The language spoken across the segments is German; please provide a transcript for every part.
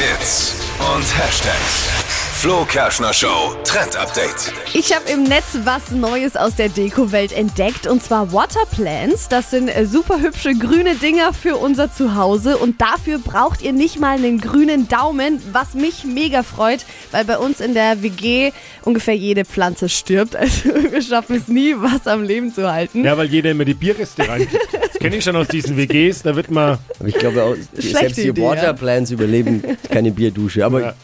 Hits und Hashtags. Flo Kerschner Show Trend Update. Ich habe im Netz was Neues aus der Deko-Welt entdeckt und zwar Waterplants. Das sind äh, super hübsche grüne Dinger für unser Zuhause und dafür braucht ihr nicht mal einen grünen Daumen, was mich mega freut, weil bei uns in der WG ungefähr jede Pflanze stirbt. Also wir schaffen es nie, was am Leben zu halten. Ja, weil jeder immer die Bierreste reinkriegt. Das kenne ich schon aus diesen WGs, da wird man. Aber ich glaube auch, selbst die Idee, ja. Waterplants überleben keine Bierdusche. Aber Ja.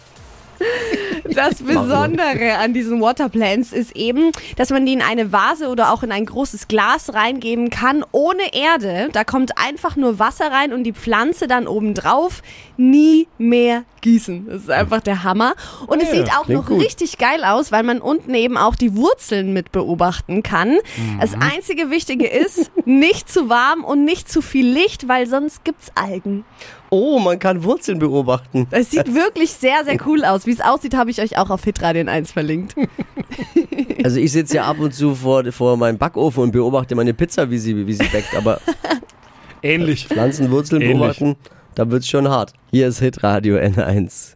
Das Besondere an diesen Waterplants ist eben, dass man die in eine Vase oder auch in ein großes Glas reingeben kann, ohne Erde. Da kommt einfach nur Wasser rein und die Pflanze dann oben drauf. Nie mehr gießen. Das ist einfach der Hammer. Und es Ja, sieht auch noch gut. richtig geil aus, weil man unten eben auch die Wurzeln mit beobachten kann. Das einzige Wichtige ist, nicht zu warm und nicht zu viel Licht, weil sonst gibt's Algen. oh, man kann Wurzeln beobachten. Es sieht wirklich sehr, sehr cool aus. Wie es aussieht, habe ich euch auch auf Hitradio 1 verlinkt. Also ich sitze ja ab und zu vor, vor meinem Backofen und beobachte meine Pizza, wie sie, wie sie backt. Aber Ähnlich. Pflanzenwurzeln Ähnlich. beobachten, da wird's schon hart. Hier ist Hitradio N1.